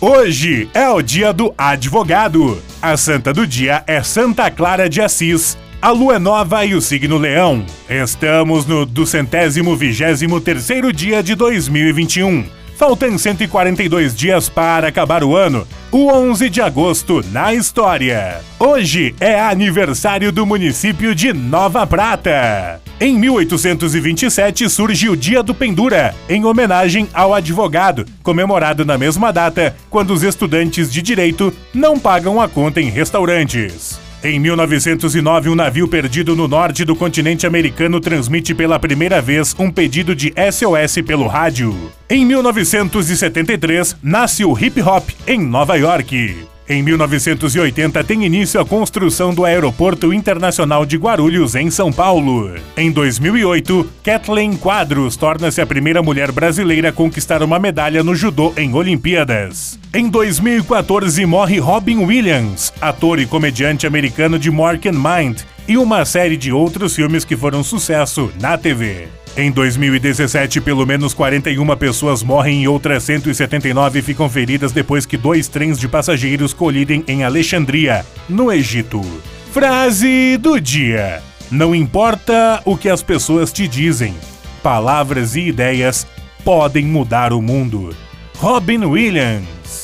Hoje é o dia do advogado. A santa do dia é Santa Clara de Assis. A lua é nova e o signo leão. Estamos no duzentésimo vigésimo terceiro dia de 2021. Faltam 142 dias para acabar o ano. O 11 de agosto na história. Hoje é aniversário do município de Nova Prata. Em 1827 surge o Dia do Pendura, em homenagem ao advogado, comemorado na mesma data, quando os estudantes de direito não pagam a conta em restaurantes. Em 1909, um navio perdido no norte do continente americano transmite pela primeira vez um pedido de SOS pelo rádio. Em 1973, nasce o hip hop em Nova York. Em 1980 tem início a construção do Aeroporto Internacional de Guarulhos, em São Paulo. Em 2008, Kathleen Quadros torna-se a primeira mulher brasileira a conquistar uma medalha no judô em Olimpíadas. Em 2014 morre Robin Williams, ator e comediante americano de Mork and Mind, e uma série de outros filmes que foram sucesso na TV. Em 2017, pelo menos 41 pessoas morrem e outras 179 ficam feridas depois que dois trens de passageiros colidem em Alexandria, no Egito. Frase do dia: Não importa o que as pessoas te dizem, palavras e ideias podem mudar o mundo. Robin Williams